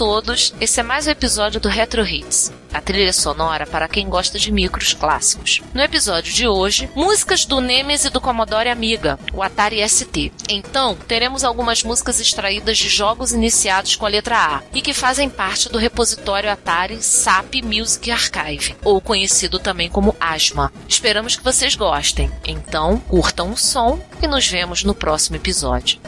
Todos, esse é mais um episódio do Retro Hits, a trilha sonora para quem gosta de micros clássicos. No episódio de hoje, músicas do Nemesis e do Commodore Amiga, o Atari ST. Então, teremos algumas músicas extraídas de jogos iniciados com a letra A e que fazem parte do repositório Atari SAP Music Archive, ou conhecido também como ASMA. Esperamos que vocês gostem. Então, curtam o som e nos vemos no próximo episódio.